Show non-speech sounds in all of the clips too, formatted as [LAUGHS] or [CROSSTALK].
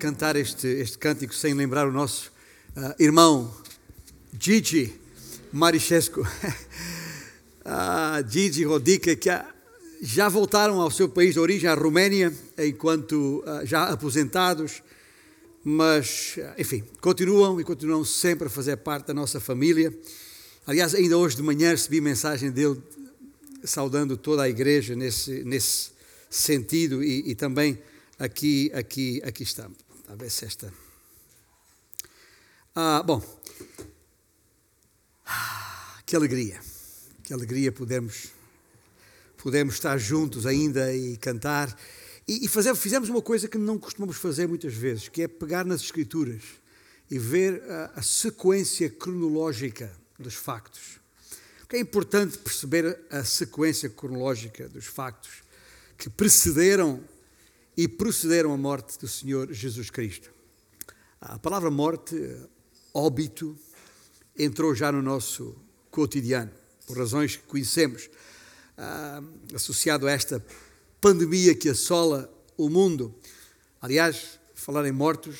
cantar este, este cântico sem lembrar o nosso uh, irmão Gigi Marichescu. [LAUGHS] uh, Gigi Rodica, que já voltaram ao seu país de origem, a Roménia, enquanto uh, já aposentados, mas, enfim, continuam e continuam sempre a fazer parte da nossa família. Aliás, ainda hoje de manhã recebi mensagem dele saudando toda a igreja nesse, nesse sentido e, e também aqui, aqui, aqui está. A ver se esta. Ah, bom, que alegria, que alegria podermos, podermos estar juntos ainda e cantar. E, e fazer, fizemos uma coisa que não costumamos fazer muitas vezes, que é pegar nas Escrituras e ver a, a sequência cronológica dos factos. Porque é importante perceber a sequência cronológica dos factos que precederam e procederam à morte do Senhor Jesus Cristo. A palavra morte, óbito, entrou já no nosso cotidiano, por razões que conhecemos, ah, associado a esta pandemia que assola o mundo. Aliás, falar em mortos,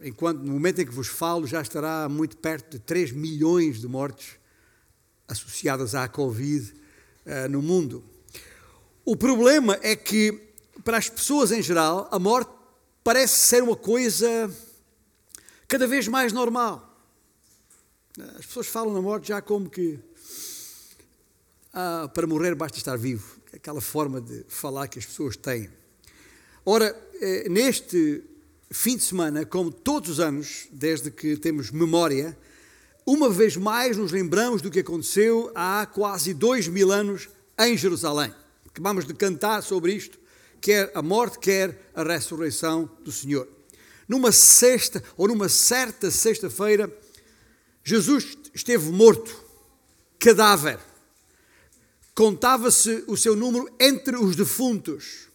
enquanto no momento em que vos falo já estará muito perto de 3 milhões de mortes associadas à Covid ah, no mundo. O problema é que para as pessoas em geral, a morte parece ser uma coisa cada vez mais normal. As pessoas falam na morte já como que ah, para morrer basta estar vivo. Aquela forma de falar que as pessoas têm. Ora, eh, neste fim de semana, como todos os anos, desde que temos memória, uma vez mais nos lembramos do que aconteceu há quase dois mil anos em Jerusalém. Acabamos de cantar sobre isto quer a morte, quer a ressurreição do Senhor. Numa sexta, ou numa certa sexta-feira, Jesus esteve morto, cadáver. Contava-se o seu número entre os defuntos.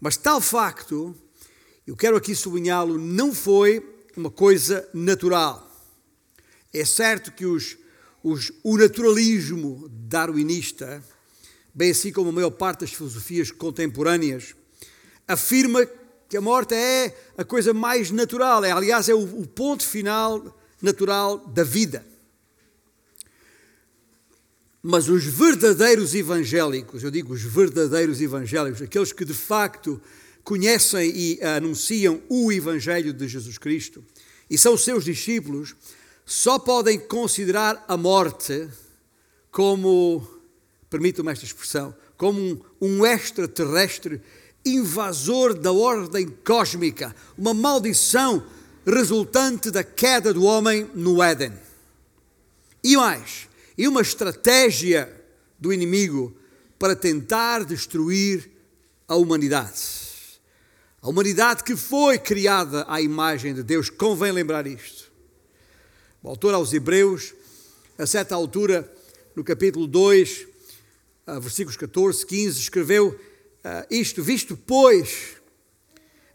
Mas tal facto, eu quero aqui sublinhá-lo, não foi uma coisa natural. É certo que os, os, o naturalismo darwinista bem assim como a maior parte das filosofias contemporâneas, afirma que a morte é a coisa mais natural, é, aliás, é o, o ponto final natural da vida. Mas os verdadeiros evangélicos, eu digo os verdadeiros evangélicos, aqueles que de facto conhecem e anunciam o Evangelho de Jesus Cristo e são seus discípulos, só podem considerar a morte como permitam-me esta expressão, como um, um extraterrestre invasor da ordem cósmica, uma maldição resultante da queda do homem no Éden. E mais, e uma estratégia do inimigo para tentar destruir a humanidade. A humanidade que foi criada à imagem de Deus, convém lembrar isto. O autor aos Hebreus, a certa altura, no capítulo 2, uh, versículos 14, 15, escreveu uh, isto: Visto, pois,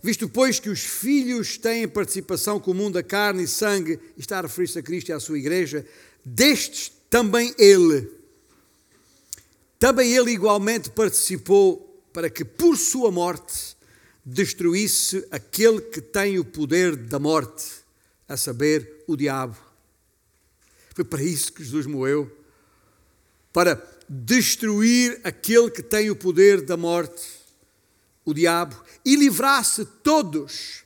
visto, pois, que os filhos têm participação comum da carne e sangue, e está a referir-se a Cristo e à sua igreja, destes também ele, também ele igualmente participou para que por sua morte destruísse aquele que tem o poder da morte, a saber, o diabo. Foi para isso que Jesus morreu para destruir aquele que tem o poder da morte, o diabo, e livrar-se todos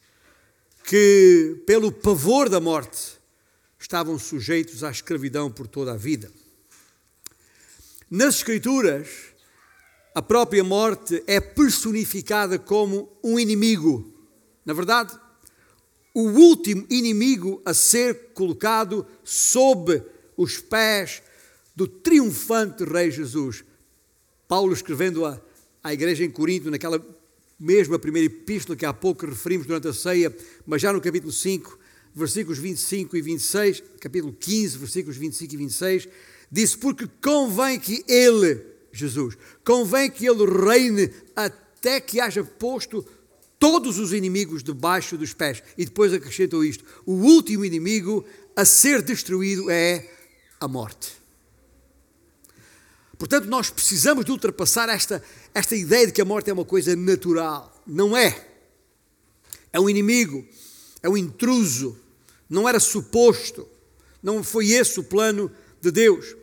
que, pelo pavor da morte, estavam sujeitos à escravidão por toda a vida. Nas Escrituras, a própria morte é personificada como um inimigo. Na verdade, o último inimigo a ser colocado sob os pés do triunfante Rei Jesus. Paulo escrevendo à, à igreja em Corinto, naquela mesma primeira epístola que há pouco referimos durante a ceia, mas já no capítulo 5, versículos 25 e 26, capítulo 15, versículos 25 e 26, disse: Porque convém que Ele, Jesus, convém que Ele reine até que haja posto todos os inimigos debaixo dos pés. E depois acrescentou isto: o último inimigo a ser destruído é a morte. Portanto, nós precisamos de ultrapassar esta, esta ideia de que a morte é uma coisa natural. Não é. é um inimigo, é um intruso, não era suposto, não foi esse o plano de Deus.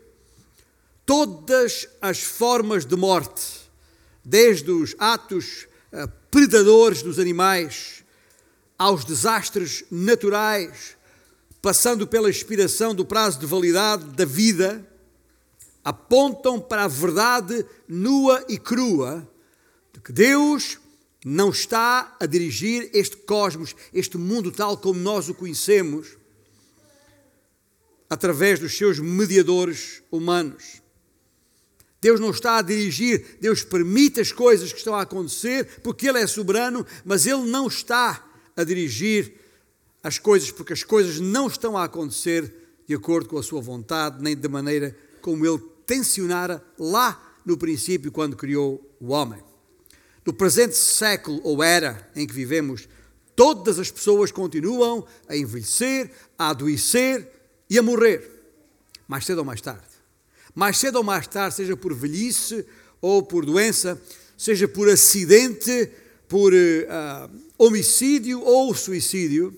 Todas as formas de morte, desde os atos uh, predadores dos animais, aos desastres naturais, passando pela expiração do prazo de validade da vida, apontam para a verdade nua e crua de que Deus não está a dirigir este cosmos, este mundo tal como nós o conhecemos, através dos seus mediadores humanos. Deus não está a dirigir, Deus permite as coisas que estão a acontecer, porque Ele é soberano, mas Ele não está a dirigir as coisas, porque as coisas não estão a acontecer de acordo com a Sua vontade, nem da maneira como Ele tensionara lá no princípio, quando criou o homem. No presente século ou era em que vivemos, todas as pessoas continuam a envelhecer, a adoecer e a morrer, mais cedo ou mais tarde. Mais cedo ou mais tarde, seja por velhice ou por doença, seja por acidente, por uh, homicídio ou suicídio,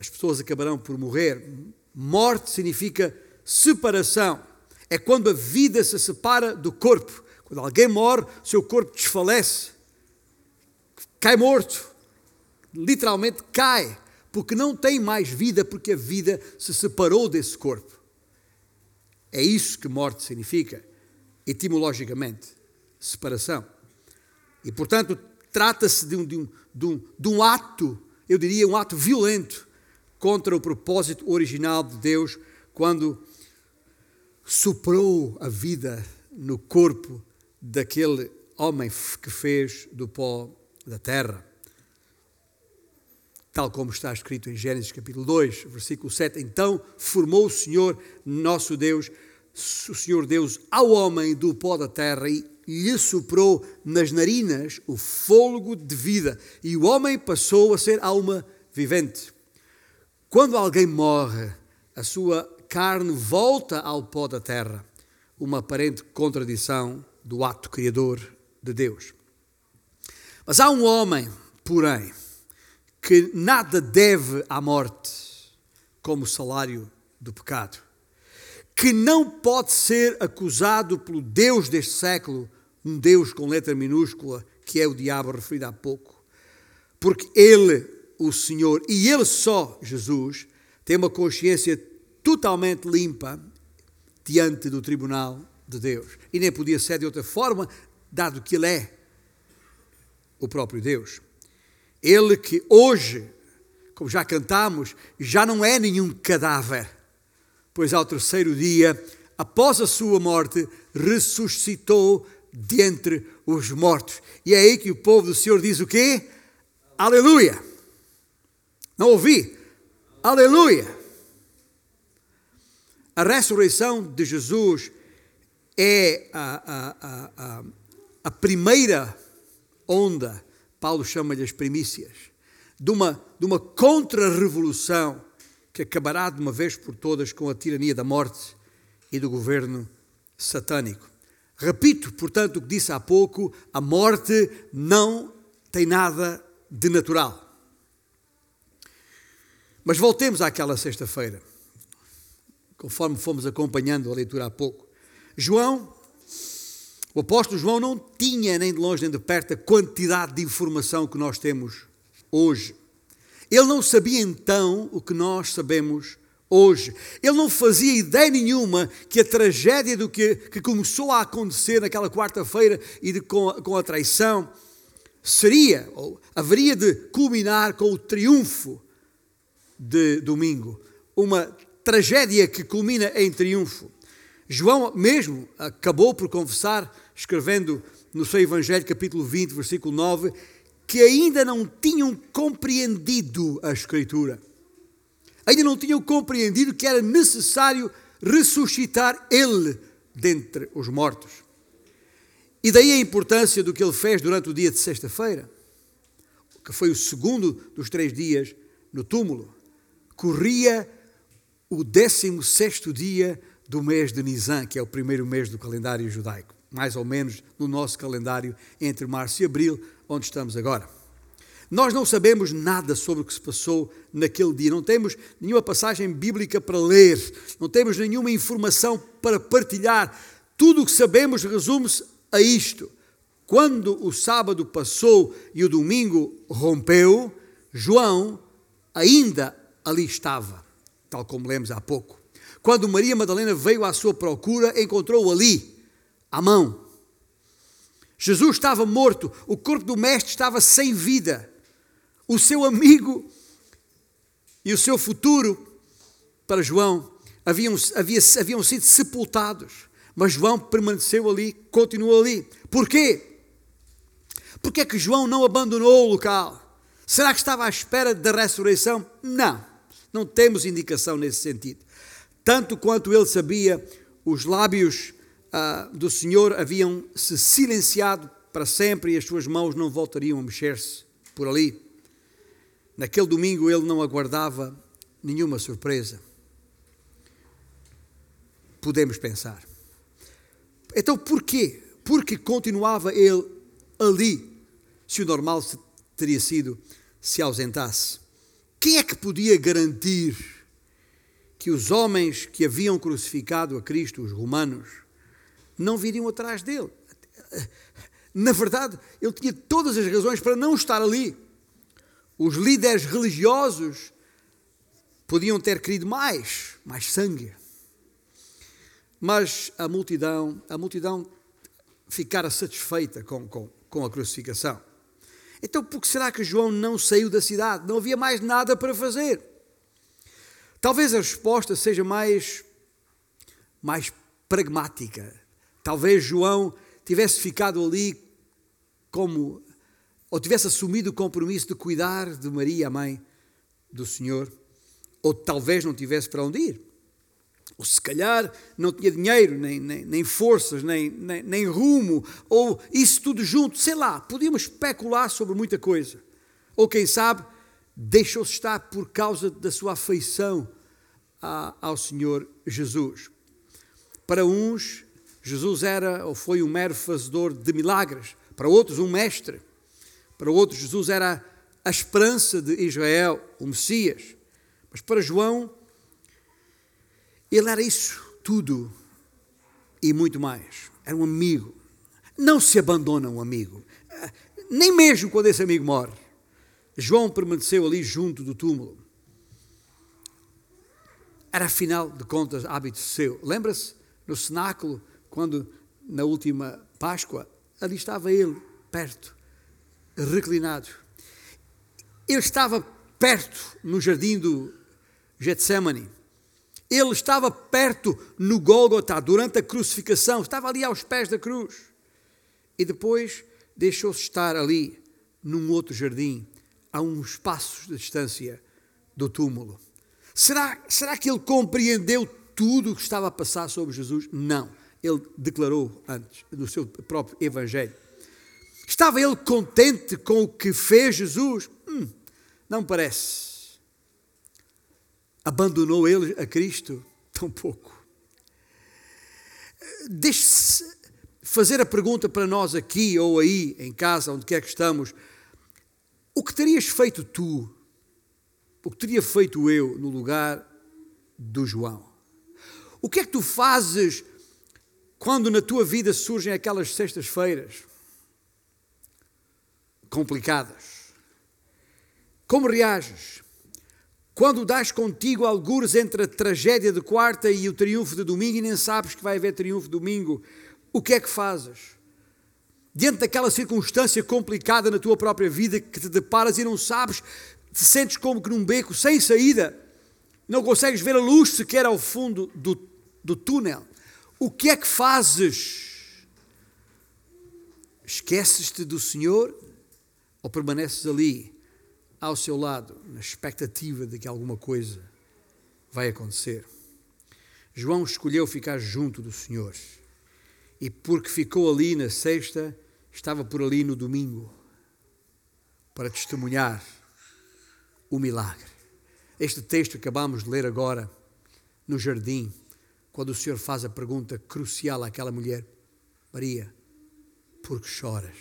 as pessoas acabarão por morrer. Morte significa separação. É quando a vida se separa do corpo. Quando alguém morre, o seu corpo desfalece, cai morto, literalmente cai, porque não tem mais vida, porque a vida se separou desse corpo. É isso que morte significa, etimologicamente, separação. E, portanto, trata-se de um, de, um, de, um, de um ato, eu diria um ato violento, contra o propósito original de Deus, quando soprou a vida no corpo daquele homem que fez do pó da terra. Tal como está escrito em Gênesis capítulo 2, versículo 7. Então formou o Senhor, nosso Deus, o Senhor Deus, ao homem do pó da terra e lhe soprou nas narinas o fôlego de vida. E o homem passou a ser alma vivente. Quando alguém morre, a sua carne volta ao pó da terra, uma aparente contradição do ato criador de Deus. Mas há um homem, porém, que nada deve à morte como salário do pecado, que não pode ser acusado pelo Deus deste século, um Deus com letra minúscula, que é o diabo referido há pouco, porque ele, o Senhor, e ele só, Jesus, tem uma consciência totalmente limpa diante do tribunal de Deus. E nem podia ser de outra forma, dado que Ele é o próprio Deus. Ele que hoje, como já cantamos, já não é nenhum cadáver, pois ao terceiro dia, após a sua morte, ressuscitou dentre os mortos. E é aí que o povo do Senhor diz o quê? Aleluia! Não ouvi? Aleluia! A ressurreição de Jesus é a, a, a, a primeira onda, Paulo chama-lhe as primícias, de uma, de uma contra-revolução que acabará de uma vez por todas com a tirania da morte e do governo satânico. Repito, portanto, o que disse há pouco: a morte não tem nada de natural. Mas voltemos àquela sexta-feira, conforme fomos acompanhando a leitura há pouco. João, o apóstolo João não tinha nem de longe nem de perto a quantidade de informação que nós temos hoje. Ele não sabia então o que nós sabemos hoje. Ele não fazia ideia nenhuma que a tragédia do que, que começou a acontecer naquela quarta-feira e de, com, a, com a traição seria, ou haveria de culminar com o triunfo de domingo. Uma tragédia que culmina em triunfo. João mesmo acabou por confessar, escrevendo no seu Evangelho, capítulo 20, versículo 9, que ainda não tinham compreendido a Escritura. Ainda não tinham compreendido que era necessário ressuscitar Ele dentre os mortos. E daí a importância do que ele fez durante o dia de sexta-feira, que foi o segundo dos três dias no túmulo. Corria o 16 dia do mês de Nisan, que é o primeiro mês do calendário judaico, mais ou menos no nosso calendário entre março e abril, onde estamos agora. Nós não sabemos nada sobre o que se passou naquele dia, não temos nenhuma passagem bíblica para ler, não temos nenhuma informação para partilhar. Tudo o que sabemos resume-se a isto. Quando o sábado passou e o domingo rompeu, João ainda ali estava, tal como lemos há pouco. Quando Maria Madalena veio à sua procura, encontrou-o ali, à mão. Jesus estava morto, o corpo do Mestre estava sem vida o seu amigo e o seu futuro para João haviam, havia, haviam sido sepultados. Mas João permaneceu ali, continuou ali. Porquê? Porque é que João não abandonou o local? Será que estava à espera da ressurreição? Não, não temos indicação nesse sentido. Tanto quanto ele sabia, os lábios ah, do Senhor haviam se silenciado para sempre e as suas mãos não voltariam a mexer-se por ali. Naquele domingo ele não aguardava nenhuma surpresa. Podemos pensar. Então porquê? Porque continuava ele ali, se o normal teria sido se ausentasse. Quem é que podia garantir que os homens que haviam crucificado a Cristo, os romanos, não viriam atrás dele? Na verdade, ele tinha todas as razões para não estar ali os líderes religiosos podiam ter querido mais, mais sangue. Mas a multidão, a multidão ficara satisfeita com, com, com a crucificação. Então, por que será que João não saiu da cidade? Não havia mais nada para fazer. Talvez a resposta seja mais, mais pragmática. Talvez João tivesse ficado ali como ou tivesse assumido o compromisso de cuidar de Maria, a mãe do Senhor, ou talvez não tivesse para onde ir. Ou se calhar não tinha dinheiro, nem, nem, nem forças, nem, nem, nem rumo, ou isso tudo junto, sei lá, podíamos especular sobre muita coisa. Ou quem sabe, deixou-se estar por causa da sua afeição a, ao Senhor Jesus. Para uns, Jesus era ou foi um mero fazedor de milagres, para outros, um mestre para outros, Jesus era a esperança de Israel, o Messias. Mas para João, ele era isso tudo e muito mais. Era um amigo. Não se abandona um amigo, nem mesmo quando esse amigo morre. João permaneceu ali junto do túmulo. Era, afinal de contas, hábito seu. Lembra-se no cenáculo, quando na última Páscoa, ali estava ele, perto reclinado. Ele estava perto no jardim do Getsemane. Ele estava perto no Gólgota durante a crucificação, estava ali aos pés da cruz. E depois deixou-se estar ali num outro jardim, a uns passos de distância do túmulo. Será, será que ele compreendeu tudo o que estava a passar sobre Jesus? Não. Ele declarou antes do seu próprio Evangelho. Estava ele contente com o que fez Jesus? Hum, não parece. Abandonou ele a Cristo? Tão pouco. Deixe-se fazer a pergunta para nós aqui ou aí, em casa, onde quer que estamos: o que terias feito tu? O que teria feito eu no lugar do João? O que é que tu fazes quando na tua vida surgem aquelas sextas-feiras? complicadas. Como reages? Quando dás contigo algures entre a tragédia de quarta e o triunfo de domingo e nem sabes que vai haver triunfo domingo, o que é que fazes? Diante daquela circunstância complicada na tua própria vida que te deparas e não sabes, te sentes como que num beco sem saída, não consegues ver a luz sequer ao fundo do, do túnel. O que é que fazes? Esqueces-te do Senhor ou permaneces ali, ao seu lado, na expectativa de que alguma coisa vai acontecer? João escolheu ficar junto do Senhor. E porque ficou ali na sexta, estava por ali no domingo para testemunhar o milagre. Este texto que acabamos de ler agora, no jardim, quando o Senhor faz a pergunta crucial àquela mulher: Maria, por que choras?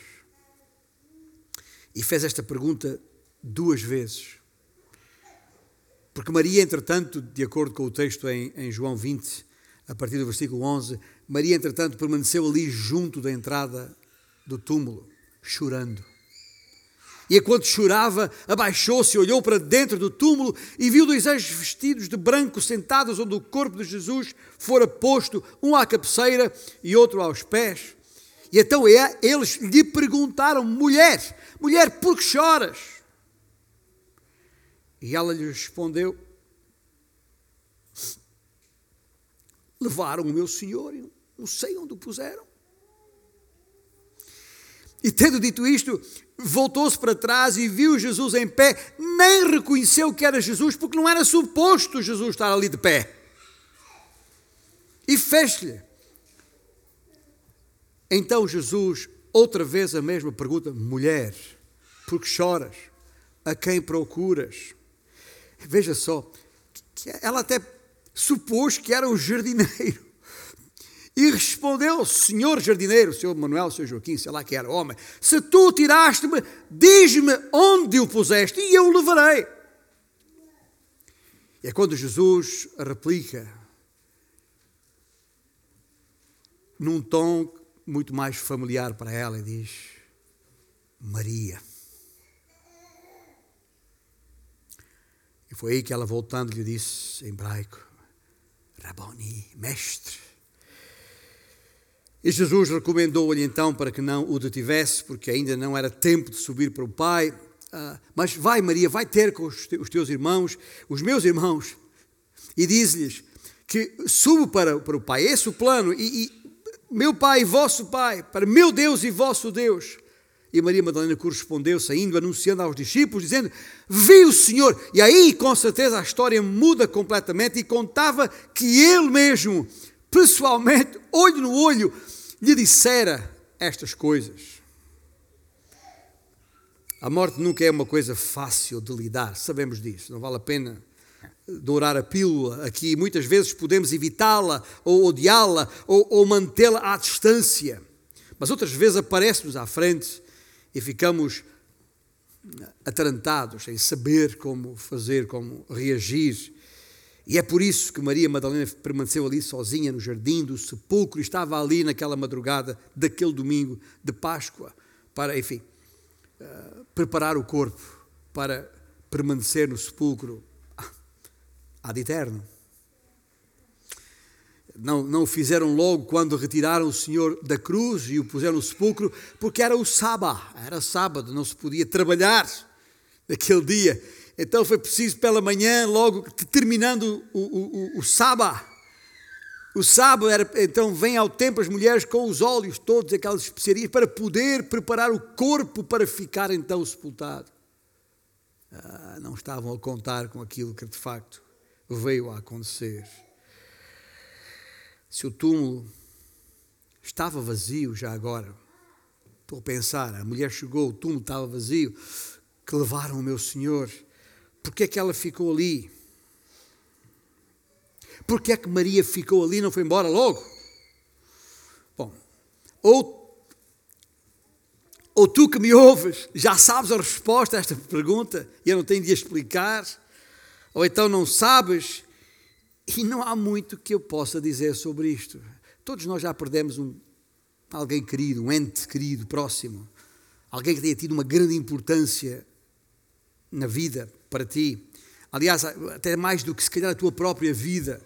E fez esta pergunta duas vezes. Porque Maria, entretanto, de acordo com o texto em, em João 20, a partir do versículo 11, Maria, entretanto, permaneceu ali junto da entrada do túmulo, chorando. E enquanto chorava, abaixou-se, olhou para dentro do túmulo e viu dois anjos vestidos de branco sentados onde o corpo de Jesus fora posto, um à cabeceira e outro aos pés. E então é, eles lhe perguntaram: Mulher, mulher, por que choras? E ela lhe respondeu: Levaram o meu senhor e não sei onde o puseram. E tendo dito isto, voltou-se para trás e viu Jesus em pé, nem reconheceu que era Jesus, porque não era suposto Jesus estar ali de pé. E fez-lhe. Então Jesus, outra vez a mesma pergunta: mulher, por que choras? A quem procuras? Veja só, ela até supôs que era o jardineiro. E respondeu, senhor jardineiro, senhor Manuel, senhor Joaquim, sei lá que era homem, se tu tiraste-me, diz-me onde o puseste e eu o levarei. E é quando Jesus replica, num tom muito mais familiar para ela, e diz: Maria. Foi aí que ela, voltando, lhe disse em hebraico: Raboni, mestre. E Jesus recomendou-lhe então para que não o detivesse, porque ainda não era tempo de subir para o Pai. Uh, mas vai, Maria, vai ter com os teus irmãos, os meus irmãos, e diz-lhes que subo para, para o Pai. Esse é o plano. E, e meu Pai e vosso Pai, para meu Deus e vosso Deus. E Maria Madalena correspondeu, saindo, anunciando aos discípulos, dizendo: Vi o Senhor. E aí, com certeza, a história muda completamente e contava que ele mesmo, pessoalmente, olho no olho, lhe dissera estas coisas. A morte nunca é uma coisa fácil de lidar, sabemos disso, não vale a pena dourar a pílula aqui. Muitas vezes podemos evitá-la, ou odiá-la, ou, ou mantê-la à distância, mas outras vezes aparece-nos à frente e ficamos atarantados em saber como fazer, como reagir. E é por isso que Maria Madalena permaneceu ali sozinha no jardim do sepulcro, e estava ali naquela madrugada daquele domingo de Páscoa, para, enfim, uh, preparar o corpo para permanecer no sepulcro ad eterno. Não, não o fizeram logo quando retiraram o Senhor da cruz e o puseram no sepulcro, porque era o sábado, era sábado, não se podia trabalhar naquele dia. Então foi preciso pela manhã, logo terminando o, o, o, o sábado. O sábado era, então vem ao templo as mulheres com os óleos todos, aquelas especiarias, para poder preparar o corpo para ficar então sepultado. Ah, não estavam a contar com aquilo que de facto veio a acontecer. Se o túmulo estava vazio já agora, estou a pensar, a mulher chegou, o túmulo estava vazio, que levaram o meu Senhor porque é que ela ficou ali? Porque é que Maria ficou ali e não foi embora logo? Bom, ou, ou tu que me ouves já sabes a resposta a esta pergunta e eu não tenho de explicar, ou então não sabes e não há muito que eu possa dizer sobre isto. Todos nós já perdemos um, alguém querido, um ente querido, próximo, alguém que tenha tido uma grande importância na vida para ti. Aliás, até mais do que se calhar a tua própria vida.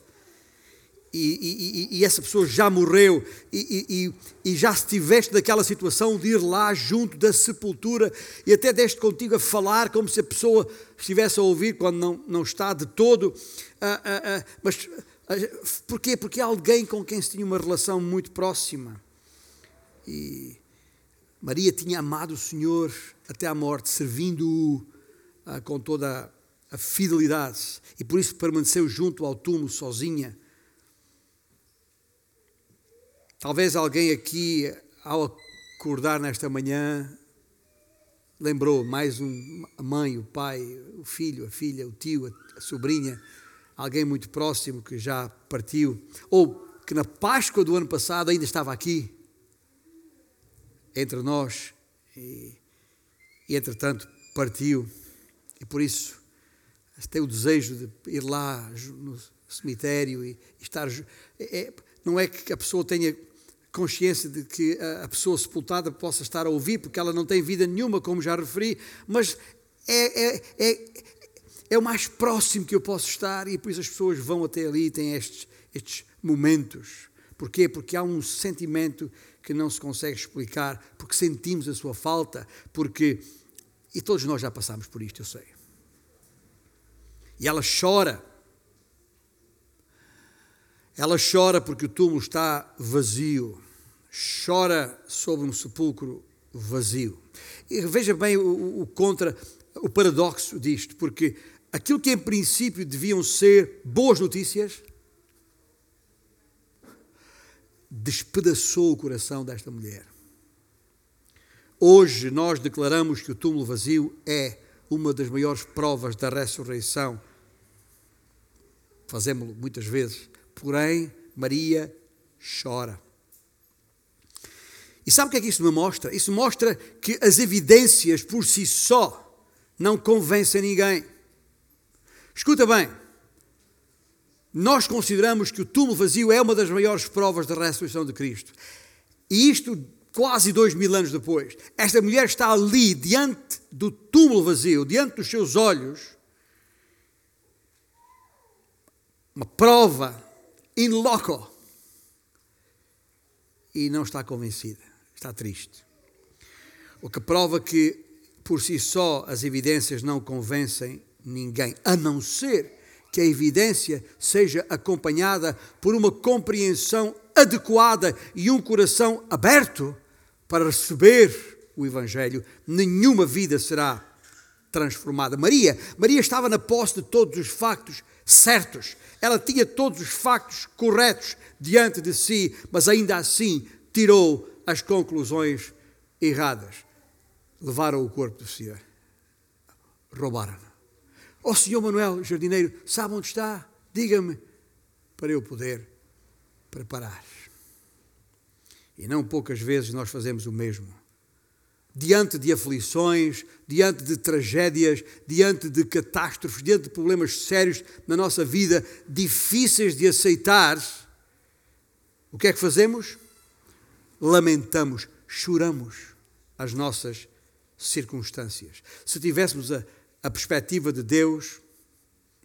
E, e, e essa pessoa já morreu e, e, já estiveste naquela situação de ir lá junto da sepultura e até deste contigo a falar como se a pessoa estivesse a ouvir quando não, não está de todo. Ah, ah, ah, mas porquê? Porque é alguém com quem se tinha uma relação muito próxima. E Maria tinha amado o Senhor até à morte, servindo-o ah, com toda a fidelidade e por isso permaneceu junto ao túmulo sozinha. Talvez alguém aqui, ao acordar nesta manhã, lembrou mais um, a mãe, o pai, o filho, a filha, o tio, a, sobrinha, alguém muito próximo que já partiu, ou que na Páscoa do ano passado ainda estava aqui, entre nós, e, e entretanto partiu. E por isso tem o desejo de ir lá no cemitério e estar. É, não é que a pessoa tenha consciência de que a pessoa sepultada possa estar a ouvir, porque ela não tem vida nenhuma, como já referi, mas é, é, é, é o mais próximo que eu posso estar e isso as pessoas vão até ali e têm estes, estes momentos. Porquê? Porque há um sentimento que não se consegue explicar, porque sentimos a sua falta, porque. E todos nós já passamos por isto, eu sei. E ela chora. Ela chora porque o túmulo está vazio. Chora sobre um sepulcro vazio. E veja bem o, o contra, o paradoxo disto, porque aquilo que em princípio deviam ser boas notícias despedaçou o coração desta mulher. Hoje nós declaramos que o túmulo vazio é uma das maiores provas da ressurreição. Fazemos-lo muitas vezes. Porém, Maria chora. E sabe o que é que isso me mostra? Isso mostra que as evidências por si só não convencem ninguém. Escuta bem, nós consideramos que o túmulo vazio é uma das maiores provas da ressurreição de Cristo. E isto quase dois mil anos depois. Esta mulher está ali, diante do túmulo vazio, diante dos seus olhos, uma prova in loco, e não está convencida, está triste. O que prova que, por si só, as evidências não convencem ninguém, a não ser que a evidência seja acompanhada por uma compreensão adequada e um coração aberto para receber o Evangelho, nenhuma vida será transformada. Maria, Maria estava na posse de todos os factos certos. Ela tinha todos os factos corretos diante de si, mas ainda assim tirou as conclusões erradas. Levaram o corpo do Senhor. Roubaram. Ó oh, Senhor Manuel, jardineiro, sabe onde está? Diga-me para eu poder preparar. E não poucas vezes nós fazemos o mesmo. Diante de aflições, diante de tragédias, diante de catástrofes, diante de problemas sérios na nossa vida, difíceis de aceitar, o que é que fazemos? Lamentamos, choramos as nossas circunstâncias. Se tivéssemos a, a perspectiva de Deus,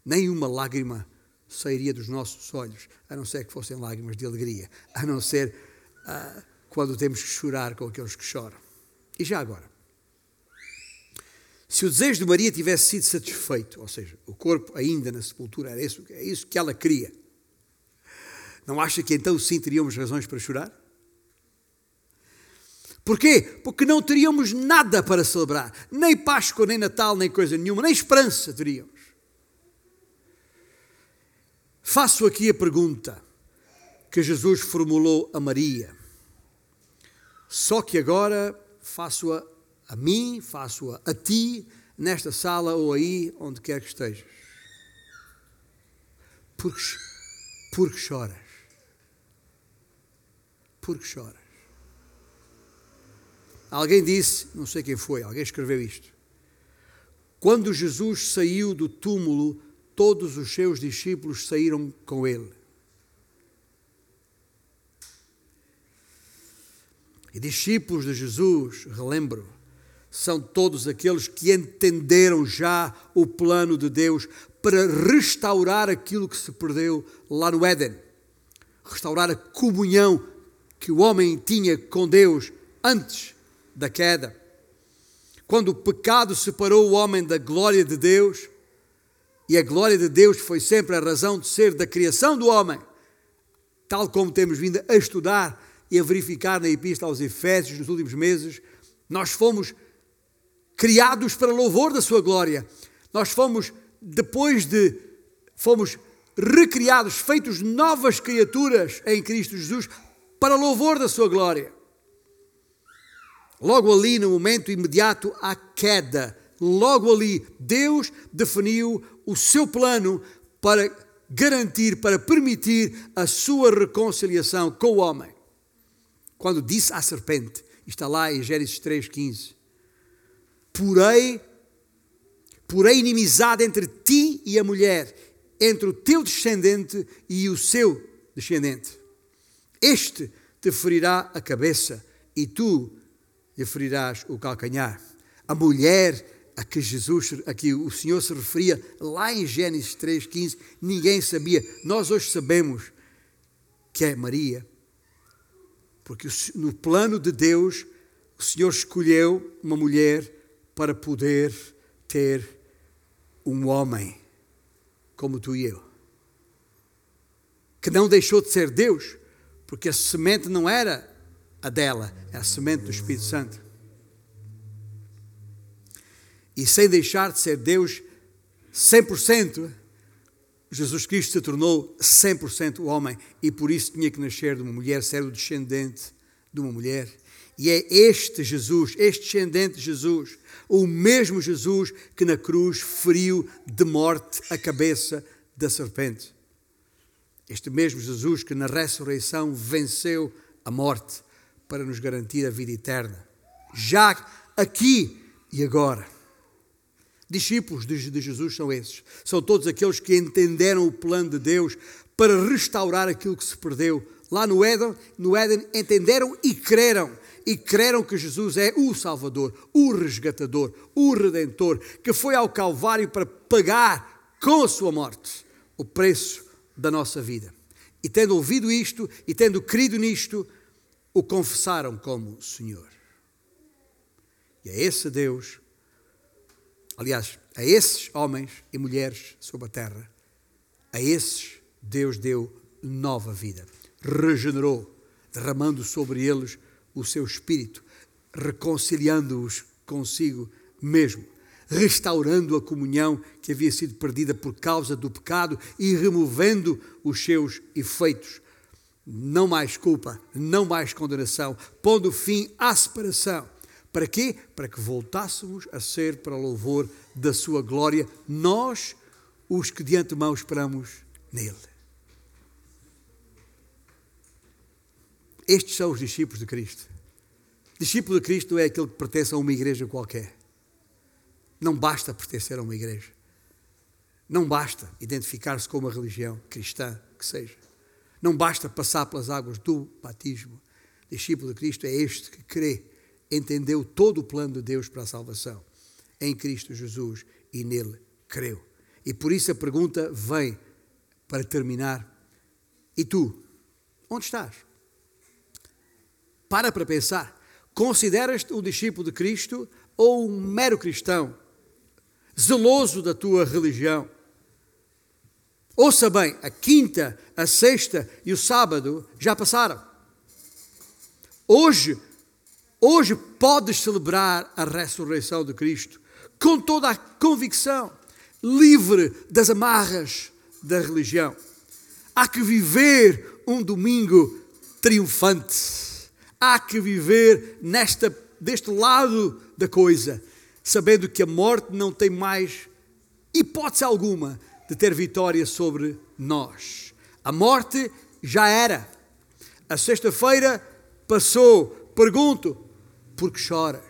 nenhuma lágrima sairia dos nossos olhos, a não ser que fossem lágrimas de alegria, a não ser ah, quando temos que chorar com aqueles que choram. E já agora, se o desejo de Maria tivesse sido satisfeito, ou seja, o corpo ainda na sepultura, era isso, é isso que ela queria, não acha que então sim teríamos razões para chorar? Porquê? Porque não teríamos nada para celebrar, nem Páscoa, nem Natal, nem coisa nenhuma, nem esperança teríamos. Faço aqui a pergunta: que Jesus formulou a Maria. Só que agora faço-a a mim, faço-a a ti, nesta sala ou aí, onde quer que estejas. Porque, porque choras. Porque choras. Alguém disse, não sei quem foi, alguém escreveu isto. Quando Jesus saiu do túmulo, todos os seus discípulos saíram com ele. E discípulos de Jesus, relembro, são todos aqueles que entenderam já o plano de Deus para restaurar aquilo que se perdeu lá no Éden. Restaurar a comunhão que o homem tinha com Deus antes da queda. Quando o pecado separou o homem da glória de Deus, e a glória de Deus foi sempre a razão de ser da criação do homem, tal como temos vindo a estudar e a verificar na Epístola aos Efésios nos últimos meses, nós fomos criados para louvor da sua glória. Nós fomos, depois de, fomos recriados, feitos novas criaturas em Cristo Jesus, para louvor da sua glória. Logo ali, no momento imediato à queda, logo ali, Deus definiu o seu plano para garantir, para permitir a sua reconciliação com o homem quando disse à serpente, está lá em Gênesis 3,15: Porém, porém inimizade entre ti e a mulher, entre o teu descendente e o seu descendente. Este te ferirá a cabeça e tu lhe ferirás o calcanhar. A mulher a que Jesus, a que o Senhor se referia lá em Gênesis 3:15, ninguém sabia. Nós hoje sabemos que é Maria, porque no plano de Deus o Senhor escolheu uma mulher para poder ter um homem como tu e eu, que não deixou de ser Deus, porque a semente não era a dela, é a semente do Espírito Santo. E sem deixar de ser Deus 100%, Jesus Cristo se tornou 100% homem e por isso tinha que nascer de uma mulher, ser o descendente de uma mulher. E é este Jesus, este descendente de Jesus, o mesmo Jesus que na cruz feriu de morte a cabeça da serpente. Este mesmo Jesus que na ressurreição venceu a morte para nos garantir a vida eterna. Já aqui e agora. Discípulos de Jesus são esses. São todos aqueles que entenderam o plano de Deus para restaurar aquilo que se perdeu. Lá no Éden, no Éden entenderam e creram e creram que Jesus é o Salvador, o resgatador, o redentor, que foi ao Calvário para pagar com a sua morte o preço da nossa vida. E tendo ouvido isto e tendo crido nisto, o confessaram como Senhor. E a esse Deus, aliás, a esses homens e mulheres sobre a terra, a esses Deus deu nova vida, regenerou, derramando sobre eles o seu espírito, reconciliando-os consigo mesmo, restaurando a comunhão que havia sido perdida por causa do pecado e removendo os seus efeitos. Não mais culpa, não mais condenação, pondo fim à separação. Para quê? Para que voltássemos a ser para louvor da sua glória, nós, os que de antemão esperamos nele. Estes são os discípulos de Cristo. Discípulo de Cristo é aquele que pertence a uma igreja qualquer. Não basta pertencer a uma igreja. Não basta identificar-se com uma religião cristã que seja. Não basta passar pelas águas do batismo. Discípulo de Cristo é este que crê, entendeu todo o plano de Deus para a salvação em Cristo Jesus e nele creu. E por isso a pergunta vem para terminar. E tu, onde estás? Para para pensar. Consideras-te um discípulo de Cristo ou um mero cristão, zeloso da tua religião? Ouça bem, a quinta, a sexta e o sábado já passaram. Hoje, hoje podes celebrar a ressurreição de Cristo com toda a convicção, livre das amarras da religião. Há que viver um domingo triunfante há que viver nesta, deste lado da coisa, sabendo que a morte não tem mais hipótese alguma de ter vitória sobre nós. A morte já era. A sexta-feira passou. Pergunto, por que choras?